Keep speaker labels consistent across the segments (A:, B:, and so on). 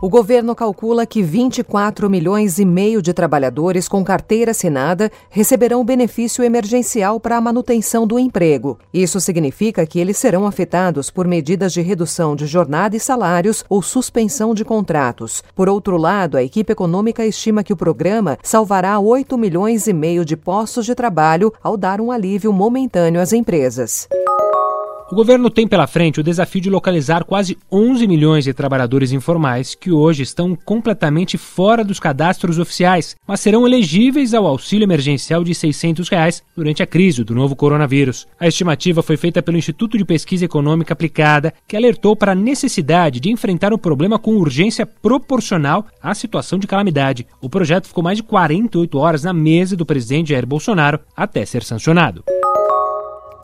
A: O governo calcula que 24 milhões e meio de trabalhadores com carteira assinada receberão benefício emergencial para a manutenção do emprego. Isso significa que eles serão afetados por medidas de redução de jornada e salários ou suspensão de contratos. Por outro lado, a equipe econômica estima que o programa salvará 8 milhões e meio de postos de trabalho ao dar um alívio momentâneo às empresas.
B: O governo tem pela frente o desafio de localizar quase 11 milhões de trabalhadores informais que hoje estão completamente fora dos cadastros oficiais, mas serão elegíveis ao auxílio emergencial de 600 reais durante a crise do novo coronavírus. A estimativa foi feita pelo Instituto de Pesquisa Econômica Aplicada, que alertou para a necessidade de enfrentar o problema com urgência proporcional à situação de calamidade. O projeto ficou mais de 48 horas na mesa do presidente Jair Bolsonaro até ser sancionado.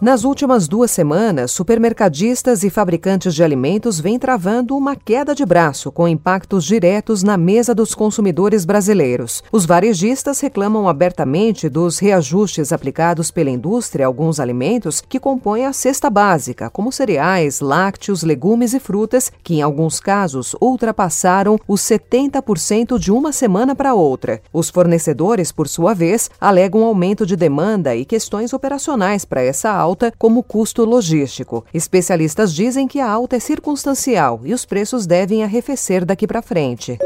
A: Nas últimas duas semanas, supermercadistas e fabricantes de alimentos vêm travando uma queda de braço com impactos diretos na mesa dos consumidores brasileiros. Os varejistas reclamam abertamente dos reajustes aplicados pela indústria a alguns alimentos que compõem a cesta básica, como cereais, lácteos, legumes e frutas, que em alguns casos ultrapassaram os 70% de uma semana para outra. Os fornecedores, por sua vez, alegam aumento de demanda e questões operacionais para essa alta alta como custo logístico. Especialistas dizem que a alta é circunstancial e os preços devem arrefecer daqui para frente.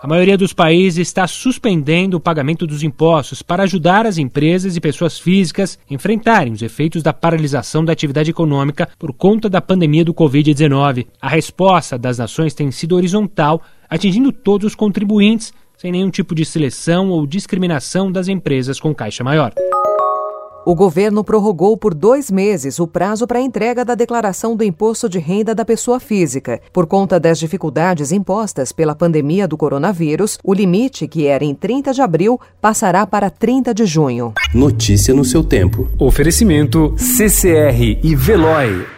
B: A maioria dos países está suspendendo o pagamento dos impostos para ajudar as empresas e pessoas físicas a enfrentarem os efeitos da paralisação da atividade econômica por conta da pandemia do Covid-19. A resposta das nações tem sido horizontal, atingindo todos os contribuintes, sem nenhum tipo de seleção ou discriminação das empresas com caixa maior.
A: O governo prorrogou por dois meses o prazo para a entrega da declaração do imposto de renda da pessoa física. Por conta das dificuldades impostas pela pandemia do coronavírus, o limite, que era em 30 de abril, passará para 30 de junho.
C: Notícia no seu tempo.
D: Oferecimento CCR e Veloy.